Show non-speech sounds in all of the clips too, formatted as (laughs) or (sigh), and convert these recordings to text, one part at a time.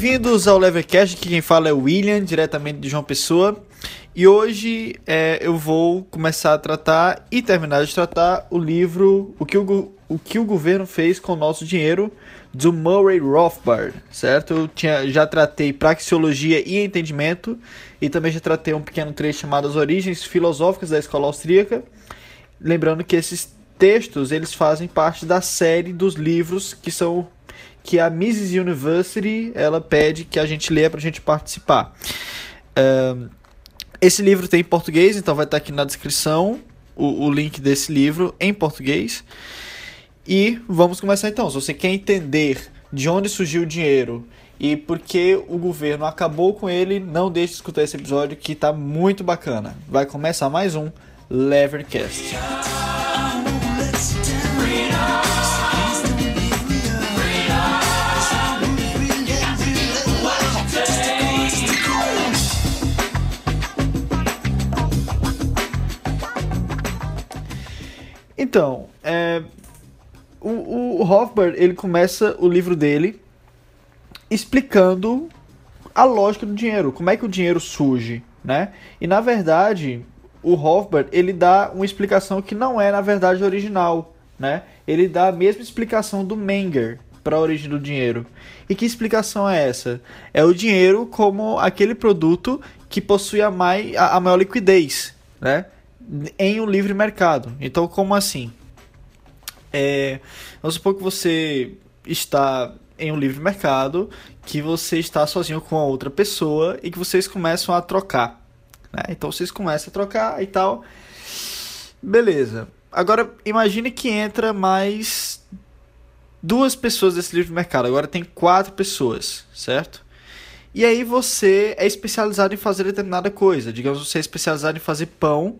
Bem-vindos ao Levercast, aqui quem fala é o William, diretamente de João Pessoa. E hoje é, eu vou começar a tratar e terminar de tratar o livro O que o, o, que o Governo Fez com o Nosso Dinheiro, do Murray Rothbard, certo? Eu tinha, já tratei Praxeologia e Entendimento, e também já tratei um pequeno trecho chamado As Origens Filosóficas da Escola Austríaca. Lembrando que esses textos eles fazem parte da série dos livros que são que a Mises University ela pede que a gente leia para a gente participar. Um, esse livro tem em português, então vai estar aqui na descrição o, o link desse livro em português. E vamos começar então. Se você quer entender de onde surgiu o dinheiro e por que o governo acabou com ele, não deixe de escutar esse episódio que está muito bacana. Vai começar mais um Levercast. Então, é, o, o ele começa o livro dele explicando a lógica do dinheiro, como é que o dinheiro surge, né? E na verdade, o Hofbard, ele dá uma explicação que não é na verdade original, né? Ele dá a mesma explicação do Menger para a origem do dinheiro. E que explicação é essa? É o dinheiro como aquele produto que possui a, mai, a, a maior liquidez, né? Em um livre mercado. Então, como assim? É, vamos supor que você está em um livre mercado, que você está sozinho com a outra pessoa e que vocês começam a trocar. Né? Então vocês começam a trocar e tal. Beleza. Agora imagine que entra mais duas pessoas desse livre mercado. Agora tem quatro pessoas, certo? E aí você é especializado em fazer determinada coisa. Digamos você é especializado em fazer pão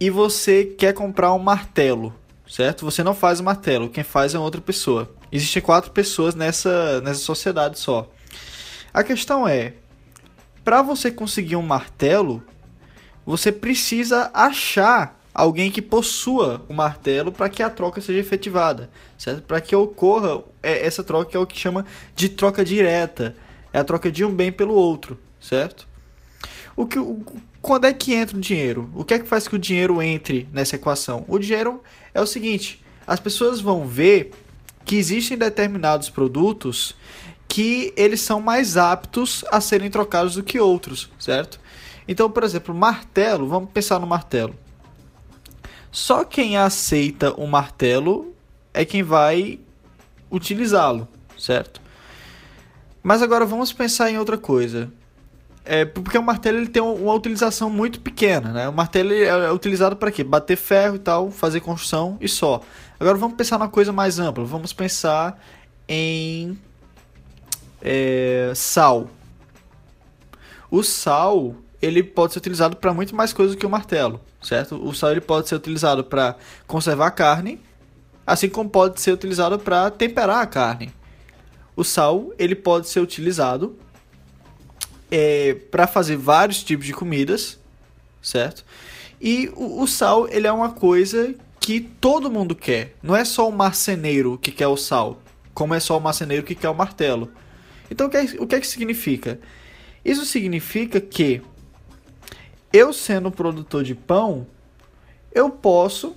e você quer comprar um martelo certo? Você não faz o martelo, quem faz é outra pessoa. Existem quatro pessoas nessa, nessa sociedade só. A questão é, para você conseguir um martelo, você precisa achar alguém que possua o martelo para que a troca seja efetivada, certo? Para que ocorra é, essa troca que é o que chama de troca direta, é a troca de um bem pelo outro, certo? O que, o, quando é que entra o dinheiro? O que é que faz que o dinheiro entre nessa equação? O dinheiro é o seguinte: as pessoas vão ver que existem determinados produtos que eles são mais aptos a serem trocados do que outros, certo? Então, por exemplo, martelo, vamos pensar no martelo. Só quem aceita o martelo é quem vai utilizá-lo, certo? Mas agora vamos pensar em outra coisa. É, porque o martelo ele tem uma utilização muito pequena, né? O martelo é utilizado para quê? Bater ferro e tal, fazer construção e só. Agora vamos pensar numa coisa mais ampla. Vamos pensar em é, sal. O sal ele pode ser utilizado para muito mais coisas que o martelo, certo? O sal ele pode ser utilizado para conservar a carne, assim como pode ser utilizado para temperar a carne. O sal ele pode ser utilizado é, para fazer vários tipos de comidas, certo? E o, o, sal, ele é uma coisa que todo mundo quer. Não é só o marceneiro que quer o sal, como é só o marceneiro que quer o martelo. Então o que é, o que, é que significa? Isso significa que eu sendo produtor de pão, eu posso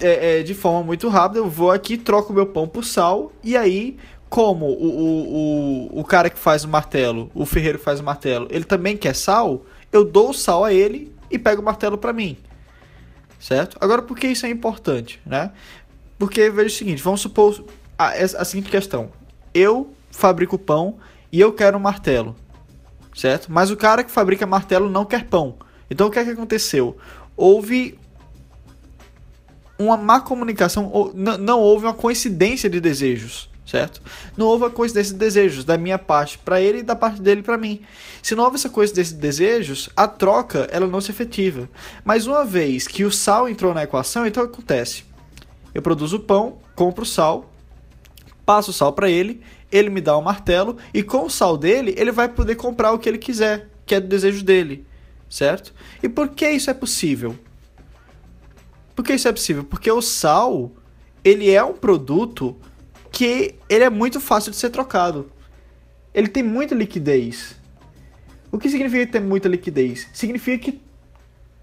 é, é, de forma muito rápida, eu vou aqui, troco meu pão por sal, e aí como o, o, o, o cara que faz o martelo, o ferreiro que faz o martelo, ele também quer sal, eu dou o sal a ele e pego o martelo para mim. Certo? Agora, por que isso é importante, né? Porque veja o seguinte, vamos supor a, a seguinte questão. Eu fabrico pão e eu quero um martelo, certo? Mas o cara que fabrica martelo não quer pão. Então o que é que aconteceu? Houve uma má comunicação, ou não, não houve uma coincidência de desejos certo? Não houve a coincidência de desejos da minha parte para ele e da parte dele para mim. Se não houve essa coincidência de desejos, a troca ela não se efetiva. Mas uma vez que o sal entrou na equação, então acontece. Eu produzo o pão, compro o sal, passo o sal para ele, ele me dá um martelo e com o sal dele ele vai poder comprar o que ele quiser, que é do desejo dele, certo? E por que isso é possível? Por que isso é possível? Porque o sal, ele é um produto que ele é muito fácil de ser trocado. ele tem muita liquidez. O que significa ter muita liquidez? Significa que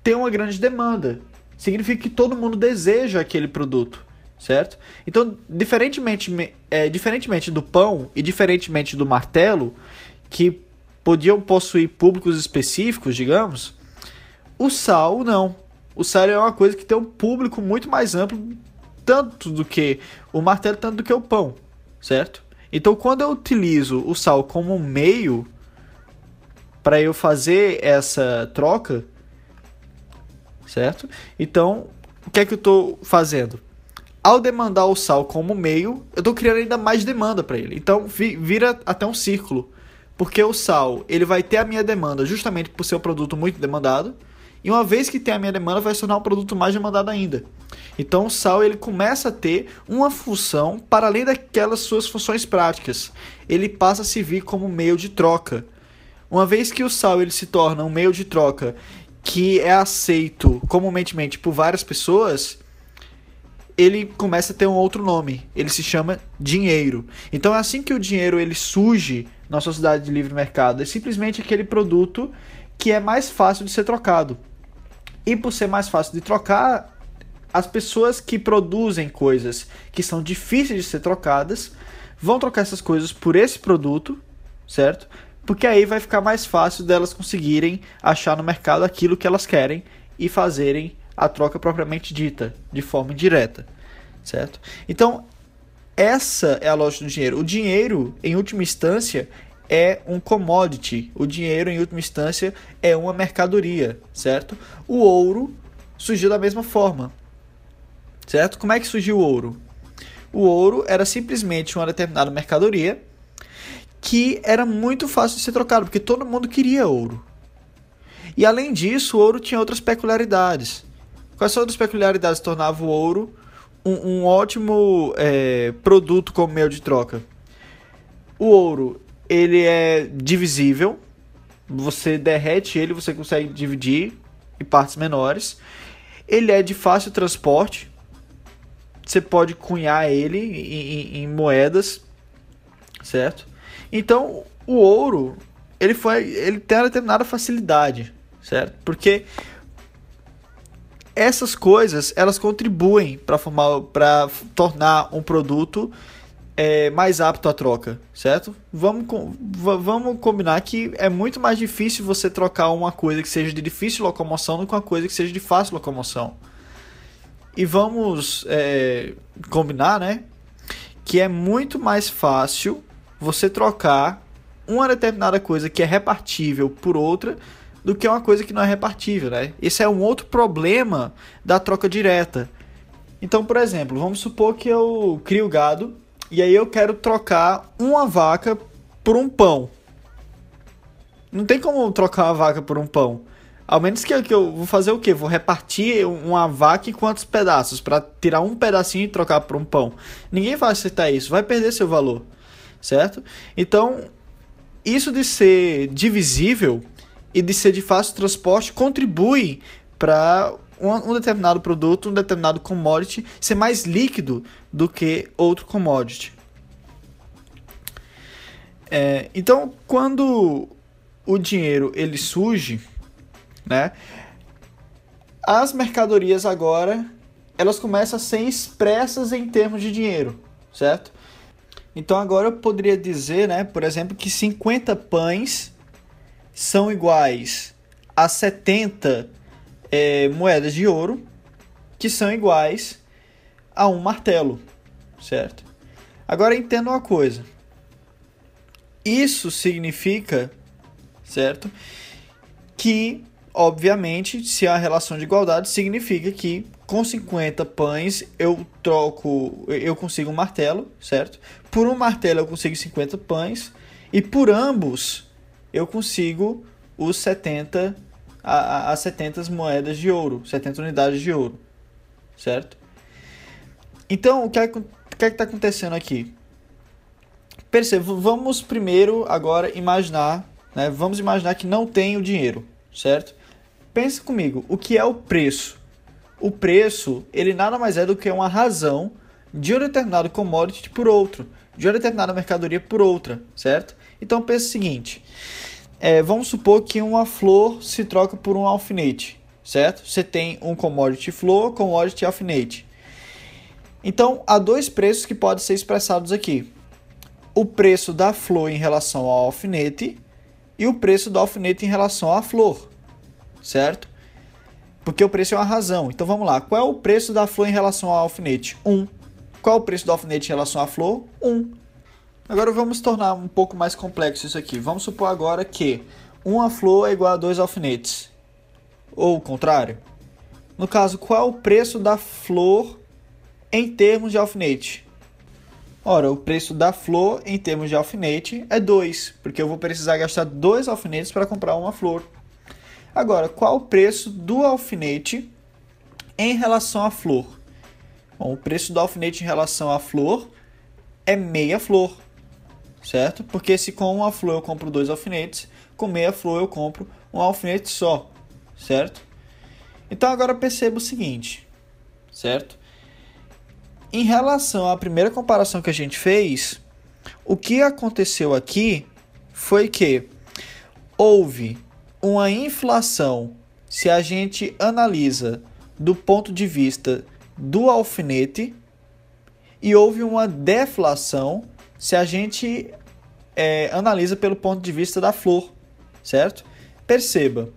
tem uma grande demanda. Significa que todo mundo deseja aquele produto, certo? Então, diferentemente, é, diferentemente do pão e diferentemente do martelo, que podiam possuir públicos específicos, digamos, o sal não. O sal é uma coisa que tem um público muito mais amplo, tanto do que o martelo, tanto do que o pão, certo? Então, quando eu utilizo o sal como meio para eu fazer essa troca, certo? Então, o que é que eu estou fazendo? Ao demandar o sal como meio, eu estou criando ainda mais demanda para ele. Então, vira até um círculo, porque o sal ele vai ter a minha demanda justamente por ser um produto muito demandado, e uma vez que tem a minha demanda, vai se tornar um produto mais demandado ainda. Então o sal ele começa a ter uma função para além daquelas suas funções práticas. Ele passa a se vir como meio de troca. Uma vez que o sal ele se torna um meio de troca que é aceito comumente por várias pessoas, ele começa a ter um outro nome. Ele se chama dinheiro. Então é assim que o dinheiro ele surge na sociedade de livre mercado. É simplesmente aquele produto que é mais fácil de ser trocado. E por ser mais fácil de trocar, as pessoas que produzem coisas que são difíceis de ser trocadas vão trocar essas coisas por esse produto, certo? Porque aí vai ficar mais fácil delas conseguirem achar no mercado aquilo que elas querem e fazerem a troca propriamente dita, de forma indireta, certo? Então, essa é a lógica do dinheiro. O dinheiro, em última instância, é um commodity. O dinheiro, em última instância, é uma mercadoria, certo? O ouro surgiu da mesma forma, certo? Como é que surgiu o ouro? O ouro era simplesmente uma determinada mercadoria que era muito fácil de ser trocado, porque todo mundo queria ouro. E além disso, o ouro tinha outras peculiaridades. Quais são as peculiaridades que tornavam o ouro um, um ótimo é, produto como meio de troca? O ouro ele é divisível. Você derrete ele, você consegue dividir em partes menores. Ele é de fácil transporte. Você pode cunhar ele em, em, em moedas, certo? Então, o ouro, ele foi, ele tem uma determinada facilidade, certo? Porque essas coisas, elas contribuem para formar para tornar um produto é, mais apto à troca, certo? Vamos, vamos combinar que é muito mais difícil você trocar uma coisa que seja de difícil locomoção do que uma coisa que seja de fácil locomoção. E vamos é, combinar, né? Que é muito mais fácil você trocar uma determinada coisa que é repartível por outra do que uma coisa que não é repartível, né? Esse é um outro problema da troca direta. Então, por exemplo, vamos supor que eu crio gado e aí eu quero trocar uma vaca por um pão. Não tem como trocar uma vaca por um pão. Ao menos que, que eu vou fazer o quê? Vou repartir uma vaca em quantos pedaços para tirar um pedacinho e trocar por um pão. Ninguém vai aceitar isso, vai perder seu valor, certo? Então, isso de ser divisível e de ser de fácil transporte contribui para um, determinado produto, um determinado commodity ser mais líquido do que outro commodity. É, então, quando o dinheiro ele surge, né, as mercadorias agora elas começam a ser expressas em termos de dinheiro, certo? Então agora eu poderia dizer, né, por exemplo, que 50 pães são iguais a 70 é, moedas de ouro que são iguais a um martelo, certo? Agora entenda uma coisa. Isso significa, certo? Que, obviamente, se há relação de igualdade, significa que com 50 pães eu troco, eu consigo um martelo, certo? Por um martelo eu consigo 50 pães e por ambos eu consigo os 70 a, a 70 moedas de ouro, 70 unidades de ouro, certo? Então, o que é que é está acontecendo aqui? Perceba, vamos primeiro agora imaginar, né? Vamos imaginar que não tem o dinheiro, certo? Pensa comigo, o que é o preço? O preço, ele nada mais é do que uma razão de um determinado commodity por outro, de uma determinada mercadoria por outra, certo? Então pensa o seguinte: é, vamos supor que uma flor se troca por um alfinete, certo? Você tem um commodity flor, commodity alfinete. Então há dois preços que podem ser expressados aqui: o preço da flor em relação ao alfinete e o preço do alfinete em relação à flor, certo? Porque o preço é uma razão. Então vamos lá. Qual é o preço da flor em relação ao alfinete? 1. Um. Qual é o preço do alfinete em relação à flor? 1. Um. Agora vamos tornar um pouco mais complexo isso aqui. Vamos supor agora que uma flor é igual a dois alfinetes. Ou o contrário. No caso, qual é o preço da flor em termos de alfinete? Ora, o preço da flor em termos de alfinete é 2, porque eu vou precisar gastar dois alfinetes para comprar uma flor. Agora, qual o preço do alfinete em relação à flor? Bom, o preço do alfinete em relação à flor é meia flor, certo? Porque se com uma flor eu compro dois alfinetes, com meia flor eu compro um alfinete só, certo? Então agora perceba o seguinte, certo? Em relação à primeira comparação que a gente fez, o que aconteceu aqui foi que houve uma inflação se a gente analisa do ponto de vista do alfinete e houve uma deflação se a gente é, analisa pelo ponto de vista da flor, certo? Perceba,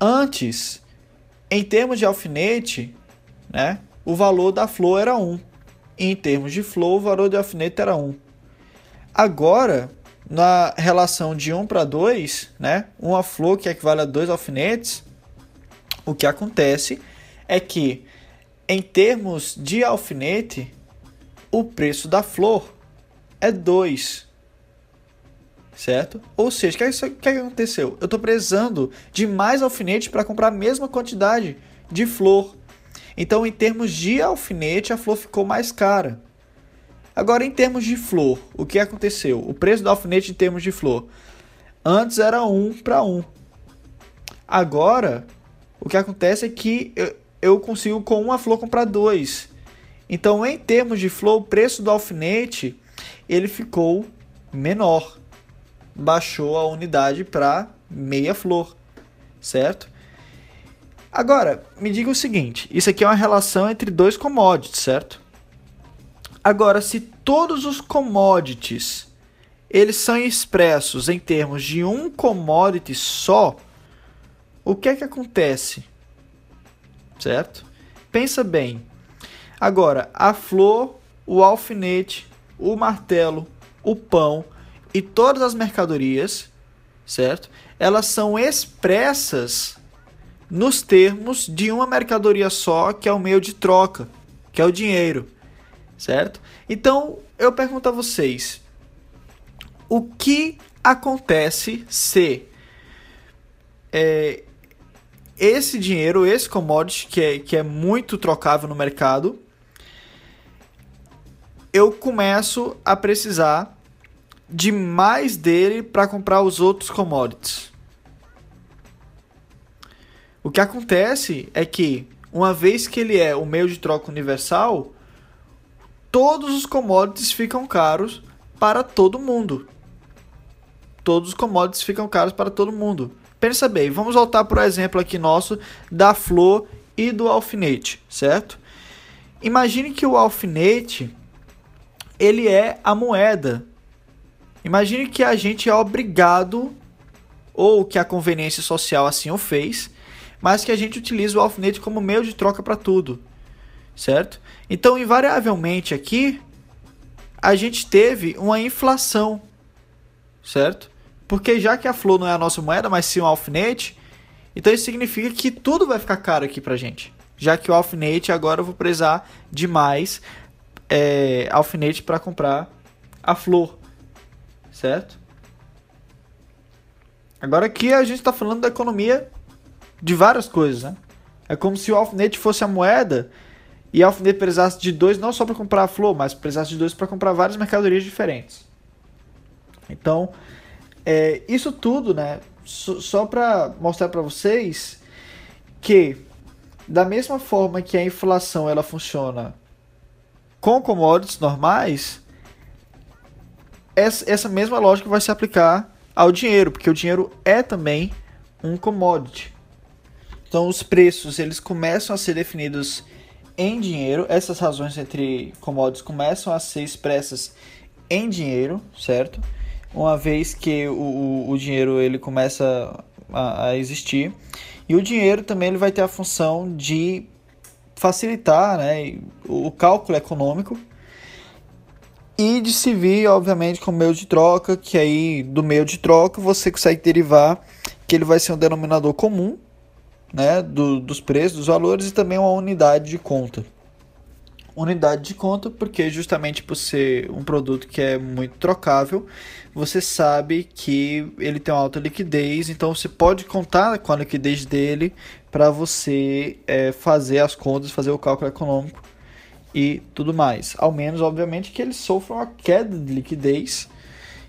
antes, em termos de alfinete, né, o valor da flor era 1. E em termos de flor, o valor de alfinete era 1. Agora, na relação de 1 para 2, né, uma flor que equivale a dois alfinetes, o que acontece é que, em termos de alfinete, o preço da flor é 2. Certo? Ou seja, o que, é que, aconteceu? Eu estou precisando de mais alfinete para comprar a mesma quantidade de flor. Então, em termos de alfinete, a flor ficou mais cara. Agora, em termos de flor, o que aconteceu? O preço do alfinete em termos de flor. Antes era 1 para 1. Agora, o que acontece é que eu, eu consigo com uma flor comprar dois. Então, em termos de flor, o preço do alfinete ele ficou menor. Baixou a unidade para meia flor, certo? Agora, me diga o seguinte: isso aqui é uma relação entre dois commodities, certo? Agora, se todos os commodities eles são expressos em termos de um commodity só, o que é que acontece? Certo? Pensa bem. Agora, a flor, o alfinete, o martelo, o pão e todas as mercadorias, certo? Elas são expressas nos termos de uma mercadoria só, que é o meio de troca, que é o dinheiro, certo? Então, eu pergunto a vocês, o que acontece se é, esse dinheiro, esse commodity que é, que é muito trocável no mercado, eu começo a precisar de mais dele para comprar os outros commodities. O que acontece é que, uma vez que ele é o meio de troca universal, todos os commodities ficam caros para todo mundo. Todos os commodities ficam caros para todo mundo. Pensa bem, vamos voltar para o exemplo aqui nosso da flor e do alfinete, certo? Imagine que o alfinete ele é a moeda. Imagine que a gente é obrigado ou que a conveniência social assim o fez mas que a gente utiliza o alfinete como meio de troca para tudo, certo? Então, invariavelmente aqui, a gente teve uma inflação, certo? Porque já que a flor não é a nossa moeda, mas sim um alfinete, então isso significa que tudo vai ficar caro aqui pra gente. Já que o alfinete agora eu vou precisar de mais é, alfinete para comprar a flor, certo? Agora aqui a gente está falando da economia de várias coisas, né? É como se o alfinete fosse a moeda e o alfinete precisasse de dois não só para comprar a flor, mas precisasse de dois para comprar várias mercadorias diferentes. Então, é, isso tudo, né? So, só para mostrar para vocês que da mesma forma que a inflação ela funciona com commodities normais, essa, essa mesma lógica vai se aplicar ao dinheiro, porque o dinheiro é também um commodity. Então os preços eles começam a ser definidos em dinheiro, essas razões entre commodities começam a ser expressas em dinheiro, certo? Uma vez que o, o, o dinheiro ele começa a, a, existir e o dinheiro também ele vai ter a função de facilitar né, o cálculo econômico e de se vir, obviamente, com meio de troca, que aí do meio de troca você consegue derivar que ele vai ser um denominador comum né, do, dos preços, dos valores e também uma unidade de conta. Unidade de conta, porque justamente por ser um produto que é muito trocável, você sabe que ele tem uma alta liquidez, então você pode contar com a liquidez dele para você é, fazer as contas, fazer o cálculo econômico e tudo mais. Ao menos, obviamente, que ele sofra uma queda de liquidez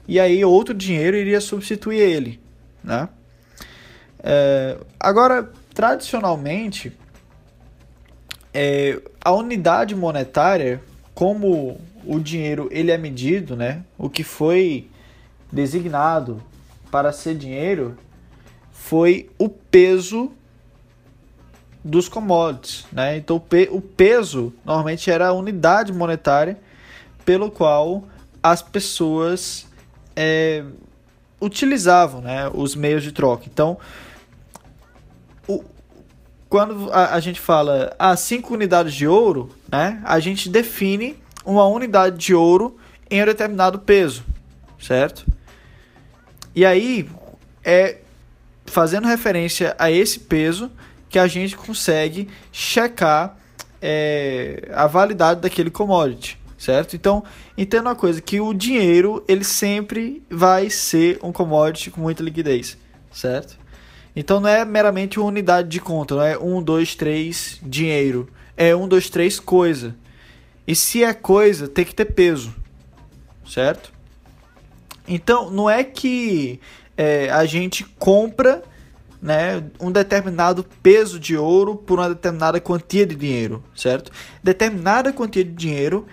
e aí outro dinheiro iria substituir ele, né? É, agora, tradicionalmente, é, a unidade monetária, como o dinheiro ele é medido, né? O que foi designado para ser dinheiro foi o peso dos commodities, né? Então o, pe o peso normalmente era a unidade monetária pelo qual as pessoas é, utilizavam, né? Os meios de troca. Então quando a, a, gente fala ah, 5 unidades de ouro, né, a gente define uma unidade de ouro em um determinado peso, certo? E aí é fazendo referência a esse peso que a gente consegue checar é, a validade daquele commodity, certo? Então, entenda uma coisa, que o dinheiro ele sempre vai ser um commodity com muita liquidez, certo? Então não é meramente uma unidade de conta, não é um, dois, três, dinheiro. É um, dois, três, coisa. E se é coisa, tem que ter peso, certo? Então não é que é, a gente compra né, um determinado peso de ouro por uma determinada quantia de dinheiro, certo? Determinada quantia de dinheiro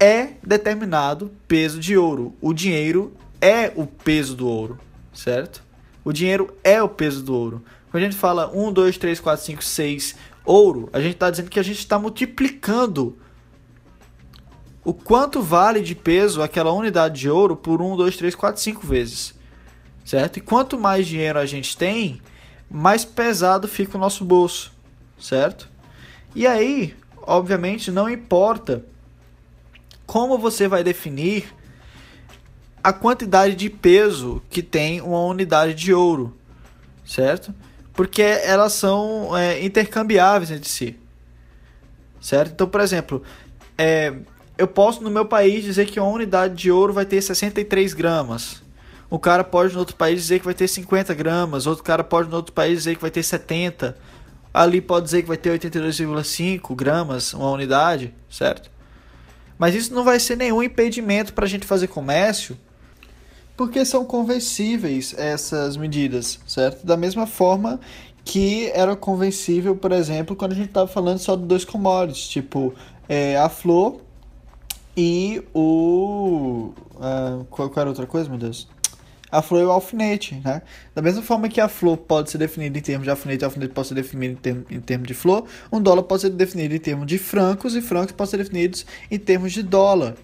é determinado peso de ouro. O dinheiro é o peso do ouro, certo? O dinheiro é o peso do ouro. Quando a gente fala 1, 2, 3, 4, 5, 6 ouro, a gente está dizendo que a gente está multiplicando o quanto vale de peso aquela unidade de ouro por 1, 2, 3, 4, 5 vezes. Certo? E quanto mais dinheiro a gente tem, mais pesado fica o nosso bolso. Certo? E aí, obviamente, não importa como você vai definir a quantidade de peso que tem uma unidade de ouro, certo? Porque elas são é, intercambiáveis entre si, certo? Então, por exemplo, é, eu posso no meu país dizer que uma unidade de ouro vai ter 63 gramas. O cara pode no outro país dizer que vai ter 50 gramas. Outro cara pode no outro país dizer que vai ter 70. Ali pode dizer que vai ter 82,5 gramas uma unidade, certo? Mas isso não vai ser nenhum impedimento para a gente fazer comércio porque são convencíveis essas medidas, certo? Da mesma forma que era convencível, por exemplo, quando a gente estava falando só de dois commodities, tipo é, a flor e o. Uh, qual, qual, era outra coisa, meu Deus? A flor e o alfinete, né? Da mesma forma que a flor pode ser definida em termos de alfinete, o alfinete pode ser definido em, termos, em termos de flor, um dólar pode ser definido em termos de francos e francos podem ser definidos em termos de dólar.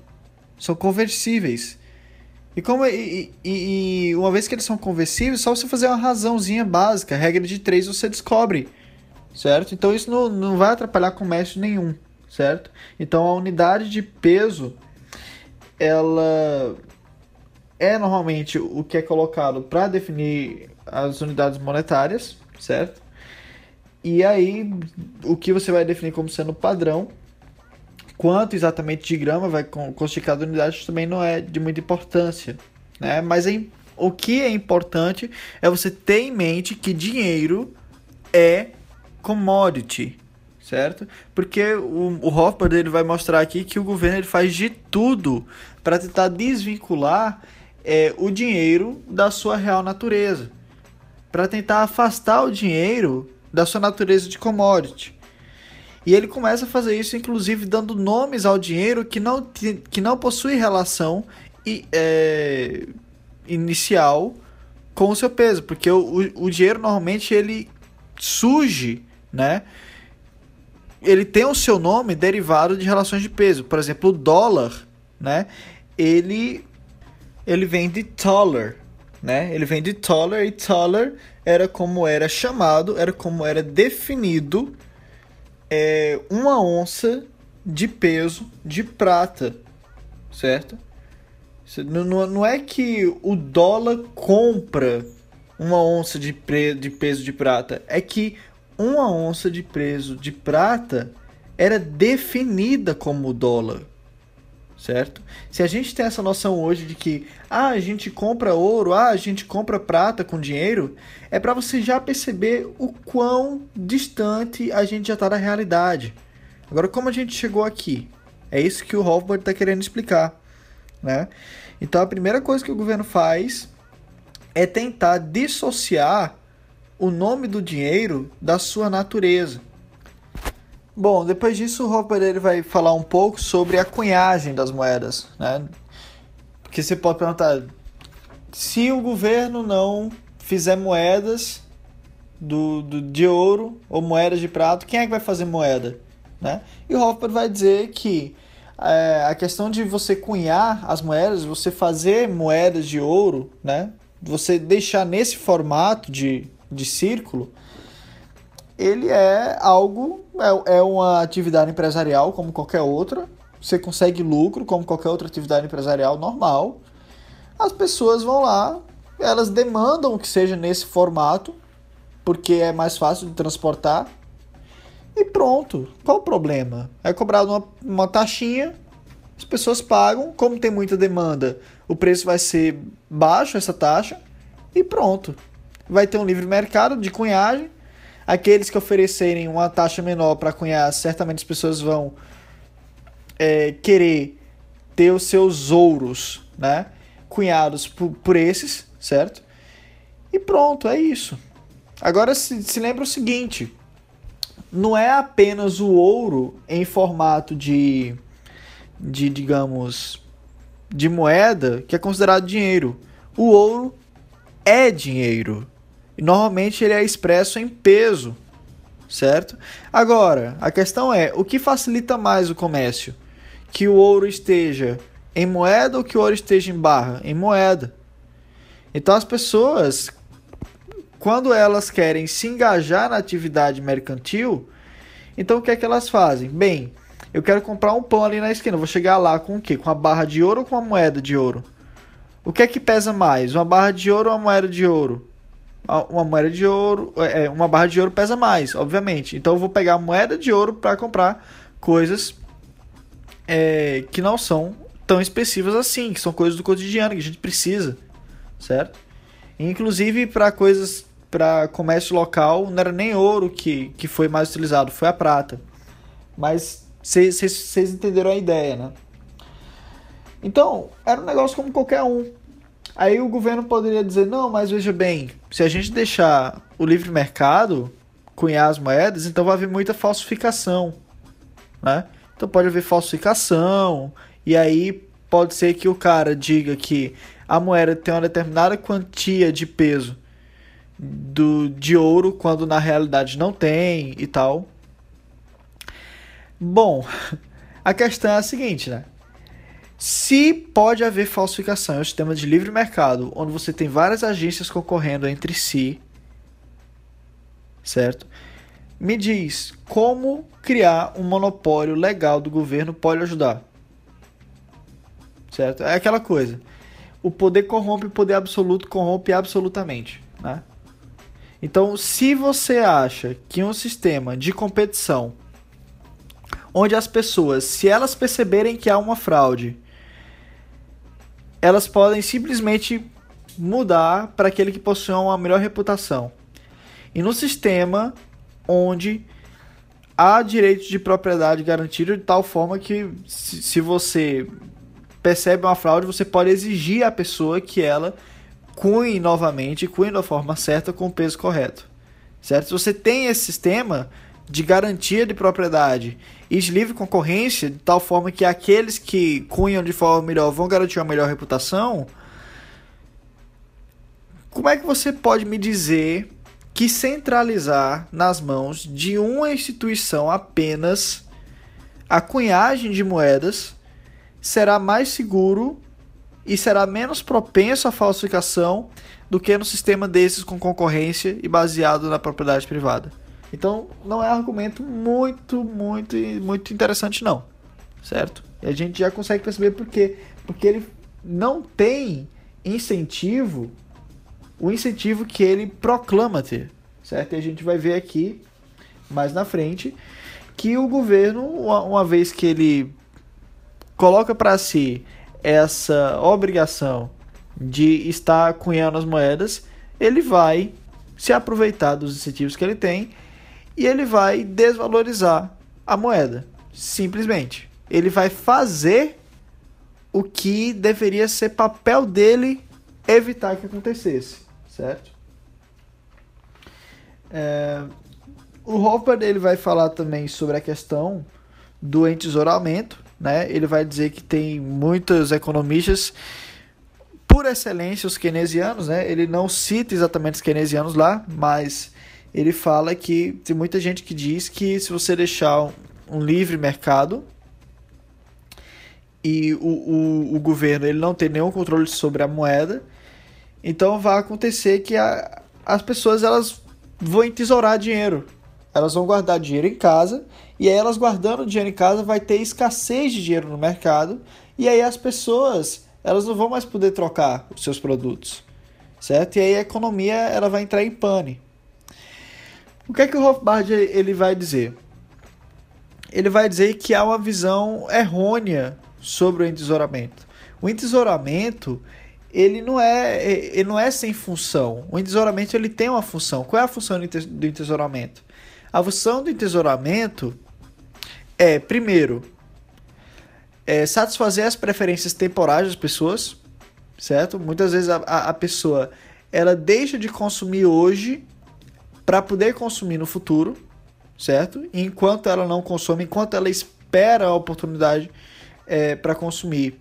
São conversíveis. E, como, e, e, e, uma vez que eles são conversíveis, só você fazer uma razãozinha básica, regra de três você descobre, certo? Então isso não, não vai atrapalhar comércio nenhum, certo? Então a unidade de peso, ela é normalmente o que é colocado para definir as unidades monetárias, certo? E aí o que você vai definir como sendo padrão quanto exatamente de grama vai constituir cada unidade também não é de muita importância, né? Mas é, o que é importante é você ter em mente que dinheiro é commodity, certo? Porque o, o Hofbard ele vai mostrar aqui que o governo ele faz de tudo para tentar desvincular é, o dinheiro da sua real natureza, para tentar afastar o dinheiro da sua natureza de commodity. E ele começa a fazer isso, inclusive, dando nomes ao dinheiro que não, que não possui relação é, inicial com o seu peso, porque o, o, o dinheiro normalmente ele surge, né? Ele tem o seu nome derivado de relações de peso. Por exemplo, o dólar, né? Ele ele vem de taller, né? Ele vem de taller e taller era como era chamado, era como era definido é, uma onça de peso de prata, certo? Não, é que o dólar compra uma onça de, pre, de peso de prata, é que uma onça de peso de prata era definida como dólar certo? Se a gente tem essa noção hoje de que ah, a gente compra ouro, ah, a gente compra prata com dinheiro, é para você já perceber o quão distante a gente já está da realidade. Agora, como a gente chegou aqui? É isso que o Hofbard está querendo explicar, né? Então, a primeira coisa que o governo faz é tentar dissociar o nome do dinheiro da sua natureza. Bom, depois disso o Hopper ele vai falar um pouco sobre a cunhagem das moedas, né? Porque você pode perguntar se o governo não fizer moedas do, do, de ouro ou moedas de prata, quem é que vai fazer moeda? Né? E o Hopper vai dizer que é, a questão de você cunhar as moedas, você fazer moedas de ouro, né? você deixar nesse formato de, de círculo, ele é algo, é, é uma atividade empresarial como qualquer outra. Você consegue lucro como qualquer outra atividade empresarial normal. As pessoas vão lá, elas demandam que seja nesse formato, porque é mais fácil de transportar. E pronto. Qual o problema? É cobrado uma, uma taxinha, as pessoas pagam, como tem muita demanda, o preço vai ser baixo essa taxa e pronto. Vai ter um livre mercado de cunhagem Aqueles que oferecerem uma taxa menor para cunhar, certamente as pessoas vão é, querer ter os seus ouros, né? Cunhados por, por esses, certo? E pronto, é isso. Agora se, se lembra o seguinte: não é apenas o ouro em formato de, de digamos, de moeda que é considerado dinheiro. O ouro é dinheiro. E normalmente ele é expresso em peso, certo? Agora, a questão é, o que facilita mais o comércio? Que o ouro esteja em moeda ou que o ouro esteja em barra? Em moeda. Então as pessoas, quando elas querem se engajar na atividade mercantil, então o que é que elas fazem? Bem, eu quero comprar um pão ali na esquina, vou chegar lá com o quê? Com a barra de ouro ou com a moeda de ouro? O que é que pesa mais? Uma barra de ouro ou uma moeda de ouro? Uma moeda de ouro, é, é, uma barra de ouro pesa mais, obviamente. Então eu vou pegar moeda de ouro para comprar coisas é, que não são tão específicas assim, que são coisas do cotidiano que a gente precisa, certo? Inclusive para coisas para comércio local, não era nem ouro que, que foi mais utilizado, foi a prata. Mas vocês entenderam a ideia, né? Então, era um negócio como qualquer um. Aí o governo poderia dizer: não, mas veja bem, se a gente deixar o livre mercado cunhar as moedas, então vai haver muita falsificação, né? Então pode haver falsificação, e aí pode ser que o cara diga que a moeda tem uma determinada quantia de peso do, de ouro, quando na realidade não tem e tal. Bom, (laughs) a questão é a seguinte, né? Se pode haver falsificação é um sistema de livre mercado, onde você tem várias agências concorrendo entre si, certo? Me diz como criar um monopólio legal do governo pode ajudar, certo? É aquela coisa. O poder corrompe, o poder absoluto corrompe absolutamente, né? Então, se você acha que um sistema de competição onde as pessoas, se elas perceberem que há uma fraude, elas podem simplesmente mudar para aquele que possui uma melhor reputação. E no sistema onde há direito de propriedade garantido de tal forma que se você percebe uma fraude, você pode exigir à pessoa que ela cunhe novamente, cunhe da forma certa com o peso correto. Certo? Se você tem esse sistema de garantia de propriedade e de livre concorrência, de tal forma que aqueles que cunham de forma melhor vão garantir uma melhor reputação, como é que você pode me dizer que centralizar nas mãos de uma instituição apenas a cunhagem de moedas será mais seguro e será menos propenso à falsificação do que no sistema desses com concorrência e baseado na propriedade privada? Então, não é um argumento muito, muito, muito interessante, não. Certo? E a gente já consegue perceber por quê. Porque ele não tem incentivo, o incentivo que ele proclama ter. Certo? E a gente vai ver aqui, mais na frente, que o governo, uma vez que ele coloca para si essa obrigação de estar cunhando as moedas, ele vai se aproveitar dos incentivos que ele tem e ele vai desvalorizar a moeda. Simplesmente. Ele vai fazer o que deveria ser papel dele evitar que acontecesse, certo? É, o Hopper ele vai falar também sobre a questão do entesouramento, né? Ele vai dizer que tem muitos economistas por excelência os keynesianos, né? Ele não cita exatamente os keynesianos lá, mas ele fala que tem muita gente que diz que se você deixar um, livre mercado e o, o, o, governo ele não tem nenhum controle sobre a moeda, então vai acontecer que a, as pessoas elas vão entesourar dinheiro. Elas vão guardar dinheiro em casa e aí elas guardando dinheiro em casa vai ter escassez de dinheiro no mercado e aí as pessoas elas não vão mais poder trocar os seus produtos, certo? E aí a economia ela vai entrar em pane. O que é que o Rothbard ele vai dizer? Ele vai dizer que há uma visão errônea sobre o entesouramento. O entesouramento ele não é ele não é sem função. O entesouramento ele tem uma função. Qual é a função do entesouramento? A função do entesouramento é, primeiro, é satisfazer as preferências temporais das pessoas, certo? Muitas vezes a, a, a pessoa ela deixa de consumir hoje para poder consumir no futuro, certo? enquanto ela não consome, enquanto ela espera a oportunidade é, para consumir,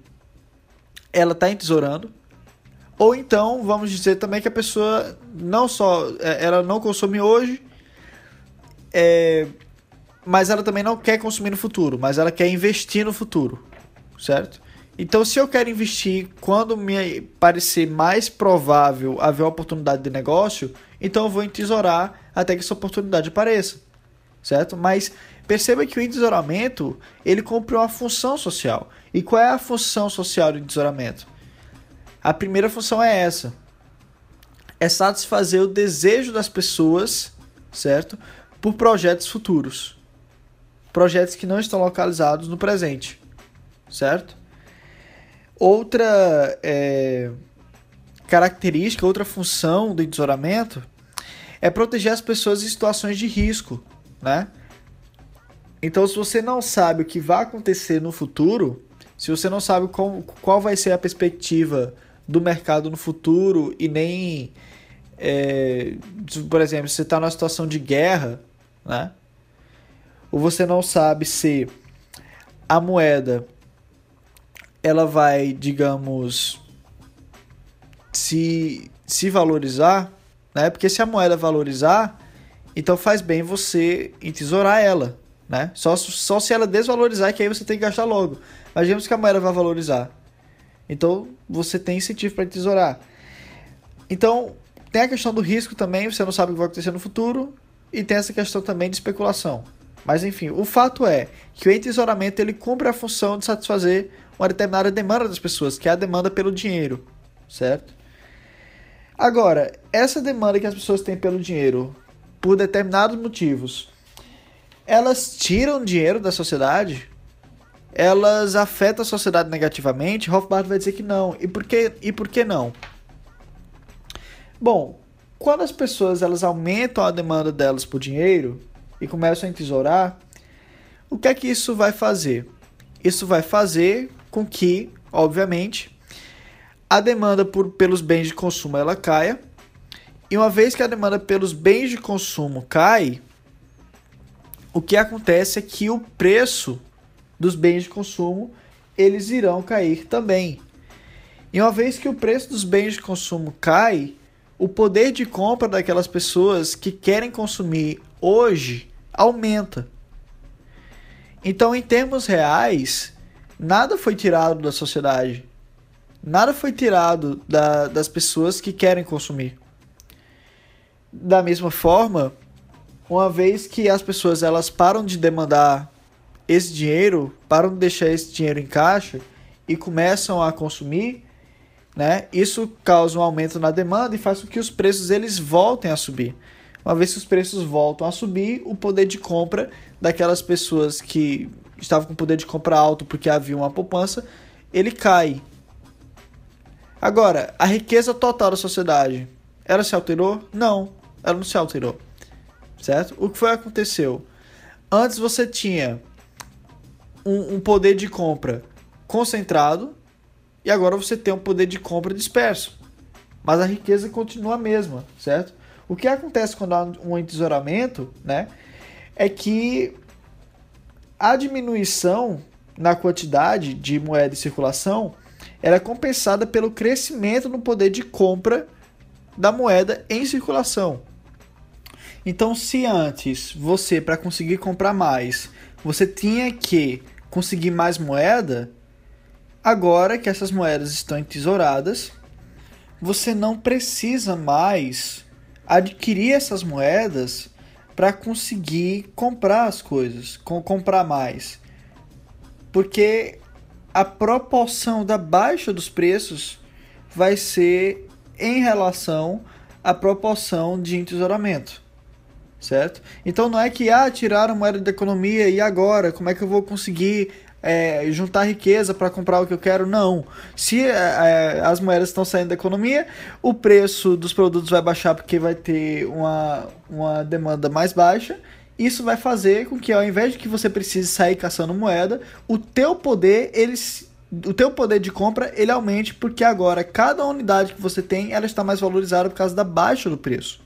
ela está entesourando. Ou então, vamos dizer também que a pessoa não só é, ela não consome hoje, é, mas ela também não quer consumir no futuro, mas ela quer investir no futuro, certo? Então, se eu quero investir quando me parecer mais provável haver uma oportunidade de negócio, então eu vou entesourar até que essa oportunidade apareça, certo? Mas perceba que o entesouramento ele cumpre uma função social. E qual é a função social do entesouramento? A primeira função é essa: é satisfazer o desejo das pessoas, certo? Por projetos futuros, projetos que não estão localizados no presente, certo? Outra é, característica, outra função do entesouramento é proteger as pessoas em situações de risco, né? Então, se você não sabe o que vai acontecer no futuro, se você não sabe qual, qual vai ser a perspectiva do mercado no futuro e nem, é, por exemplo, se você está numa situação de guerra, né? Ou você não sabe se a moeda ela vai, digamos, se, se valorizar, né? Porque se a moeda valorizar, então faz bem você entesourar ela, né? Só, só se ela desvalorizar que aí você tem que gastar logo. Imaginemos que a moeda vai valorizar. Então você tem incentivo para entesourar. Então tem a questão do risco também, você não sabe o que vai acontecer no futuro, e tem essa questão também de especulação. Mas enfim, o fato é que o entesouramento ele cumpre a função de satisfazer uma determinada demanda das pessoas, que é a demanda pelo dinheiro, certo? Agora, essa demanda que as pessoas têm pelo dinheiro, por determinados motivos, elas tiram dinheiro da sociedade? Elas afetam a sociedade negativamente? Rothbard vai dizer que não. E por que, e por que não? Bom, quando as pessoas elas aumentam a demanda delas por dinheiro e começam a entesourar, o que é que isso vai fazer? Isso vai fazer com que, obviamente, a demanda por, pelos bens de consumo ela caia. E uma vez que a demanda pelos bens de consumo cai, o que acontece é que o preço dos bens de consumo eles irão cair também. E uma vez que o preço dos bens de consumo cai, o poder de compra daquelas pessoas que querem consumir hoje aumenta. Então, em termos reais, nada foi tirado da sociedade. Nada foi tirado da, das pessoas que querem consumir. Da mesma forma, uma vez que as pessoas elas param de demandar esse dinheiro, param de deixar esse dinheiro em caixa e começam a consumir, né? Isso causa um aumento na demanda e faz com que os preços eles voltem a subir. Uma vez que os preços voltam a subir, o poder de compra daquelas pessoas que estavam com poder de compra alto porque havia uma poupança, ele cai. Agora, a riqueza total da sociedade, ela se alterou? Não, ela não se alterou. Certo? O que foi aconteceu? Antes você tinha um, um poder de compra concentrado e agora você tem um poder de compra disperso. Mas a riqueza continua a mesma, certo? O que acontece quando há um entesouramento, né, é que a diminuição na quantidade de moeda em circulação era é compensada pelo crescimento no poder de compra da moeda em circulação. Então, se antes você, para conseguir comprar mais, você tinha que conseguir mais moeda, agora que essas moedas estão entesouradas, você não precisa mais adquirir essas moedas para conseguir comprar as coisas, com, comprar mais. Porque a proporção da baixa dos preços vai ser em relação à proporção de entesouramento. Certo? Então não é que ah, tiraram moeda da economia e agora como é que eu vou conseguir é, juntar riqueza para comprar o que eu quero. Não. Se é, é, as moedas estão saindo da economia, o preço dos produtos vai baixar porque vai ter uma, uma demanda mais baixa. Isso vai fazer com que ao invés de que você precise sair caçando moeda, o teu poder ele o teu poder de compra ele aumente porque agora cada unidade que você tem ela está mais valorizada por causa da baixa do preço.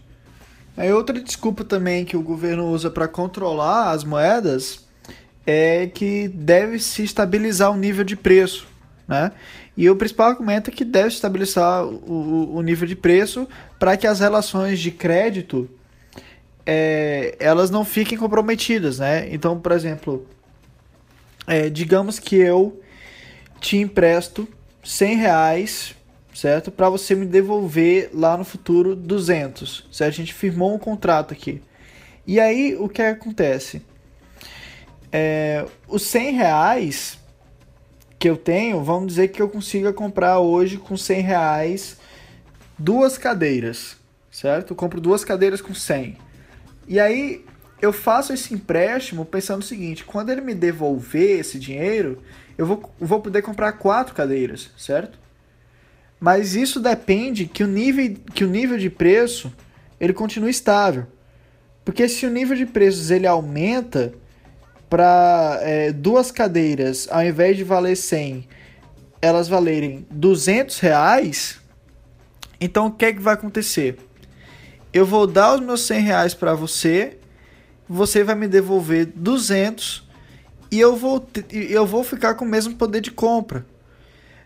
Aí outra desculpa também que o governo usa para controlar as moedas é que deve se estabilizar o nível de preço, né? E o principal argumento é que deve estabilizar o, o nível de preço para que as relações de crédito é, elas não fiquem comprometidas, né? Então, por exemplo, é, digamos que eu te empresto 100 reais, certo? Para você me devolver lá no futuro 200, certo? A gente firmou um contrato aqui. E aí, o que acontece? É, os 100 reais que eu tenho, vamos dizer que eu consiga comprar hoje com 100 reais duas cadeiras, certo? Eu compro duas cadeiras com 100. E aí eu faço esse empréstimo pensando o seguinte: quando ele me devolver esse dinheiro, eu vou, vou poder comprar quatro cadeiras, certo? Mas isso depende que o nível, que o nível de preço ele continue estável. Porque se o nível de preços ele aumenta, para é, duas cadeiras, ao invés de valer 100, elas valerem 200 reais, então o que é que vai acontecer? Eu vou dar os meus 100 reais para você, você vai me devolver 200 e eu vou, eu vou ficar com o mesmo poder de compra.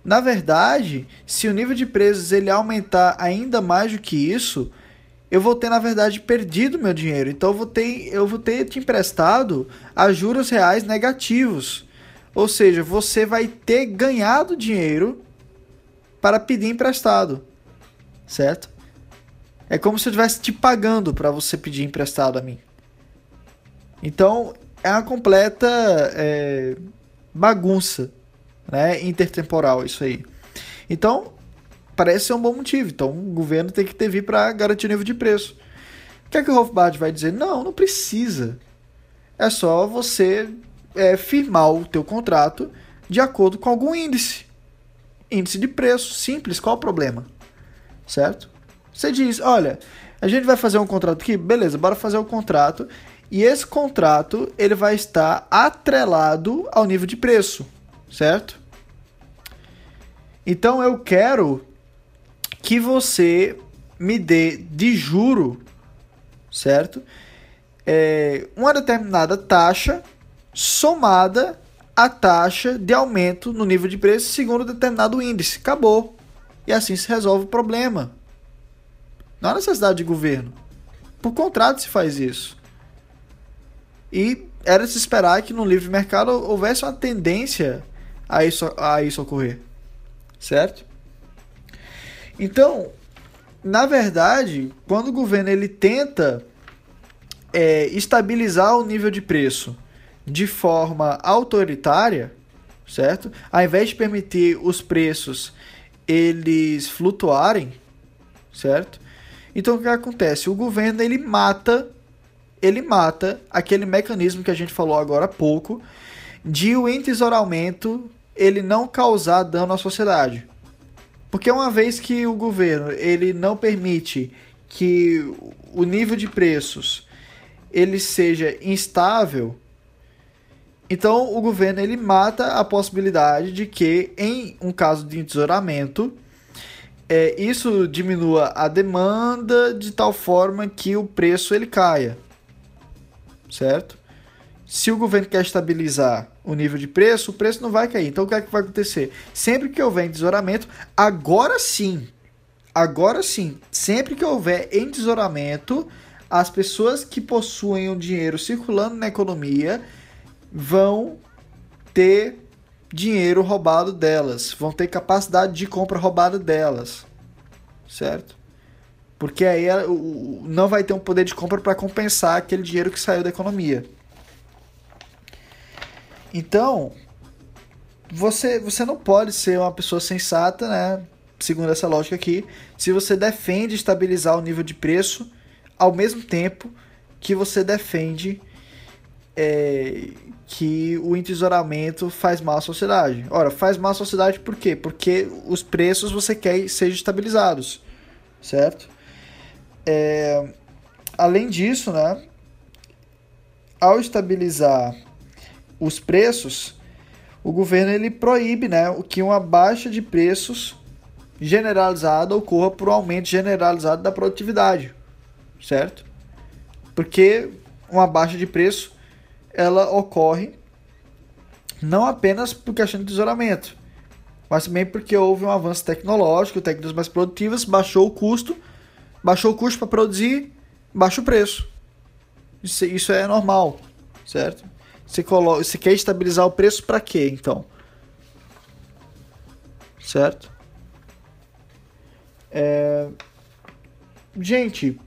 Na verdade, se o nível de preços ele aumentar ainda mais do que isso, eu vou ter, na verdade, perdido meu dinheiro. Então eu vou ter, eu vou ter te emprestado a juros reais negativos. Ou seja, você vai ter ganhado dinheiro para pedir emprestado. Certo? É como se eu estivesse te pagando para você pedir emprestado a mim. Então, é uma completa é, bagunça né, intertemporal isso aí. Então, parece ser um bom motivo. Então o governo tem que ter vir para garantir o nível de preço. O que é que o Hofbard vai dizer? Não, não precisa. É só você é, firmar o teu contrato de acordo com algum índice. Índice de preço, simples, qual o problema? Certo? Você diz, olha, a gente vai fazer um contrato aqui, beleza, bora fazer o um contrato. E esse contrato, ele vai estar atrelado ao nível de preço, certo? Então eu quero que você me dê de juro, certo? é, uma determinada taxa somada à taxa de aumento no nível de preço segundo determinado índice. Acabou. E assim se resolve o problema. Não há necessidade de governo. Por contrato se faz isso. E era de se esperar que no livre mercado houvesse uma tendência a isso, a isso ocorrer. Certo? Então, na verdade, quando o governo ele tenta é, estabilizar o nível de preço de forma autoritária, certo? Ao invés de permitir os preços eles flutuarem, certo? Então o que acontece? O governo ele mata, ele mata aquele mecanismo que a gente falou agora há pouco de o entesouramento ele não causar dano à sociedade. Porque uma vez que o governo ele não permite que o nível de preços ele seja instável, então o governo ele mata a possibilidade de que em um caso de entesouramento é, isso diminua a demanda de tal forma que o preço ele caia, certo? Se o governo quer estabilizar o nível de preço, o preço não vai cair. Então o que é que vai acontecer? Sempre que houver entesouramento, agora sim, agora sim, sempre que houver entesouramento, as pessoas que possuem o dinheiro circulando na economia vão ter dinheiro roubado delas, vão ter capacidade de compra roubada delas, certo? Porque aí não vai ter um poder de compra para compensar aquele dinheiro que saiu da economia. Então, você, você não pode ser uma pessoa sensata, né? Segundo essa lógica aqui, se você defende estabilizar o nível de preço ao mesmo tempo que você defende é, que o entesouramento faz mal à sociedade. Ora, faz mal à sociedade por quê? Porque os preços você quer sejam estabilizados, certo? É, além disso, né, ao estabilizar os preços, o governo ele proíbe né, que uma baixa de preços generalizada ocorra por um aumento generalizado da produtividade certo? Porque uma baixa de preço ela ocorre não apenas por questão de tesouramento, mas também porque houve um avanço tecnológico, técnicas mais produtivas, baixou o custo, baixou o custo para produzir, baixa o preço. Isso, isso é normal, certo? Você, coloca, você quer estabilizar o preço para quê, então? Certo? É... Gente,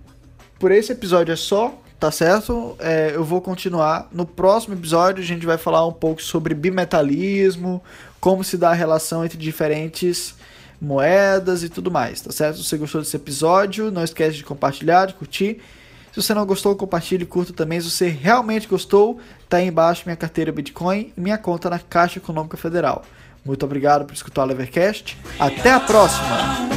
por esse episódio é só, tá certo? É, eu vou continuar. No próximo episódio a gente vai falar um pouco sobre bimetalismo, como se dá a relação entre diferentes moedas e tudo mais, tá certo? Se você gostou desse episódio, não esquece de compartilhar, de curtir. Se você não gostou, compartilhe curta também. Se você realmente gostou, tá aí embaixo minha carteira Bitcoin e minha conta na Caixa Econômica Federal. Muito obrigado por escutar o Levercast. Até a próxima!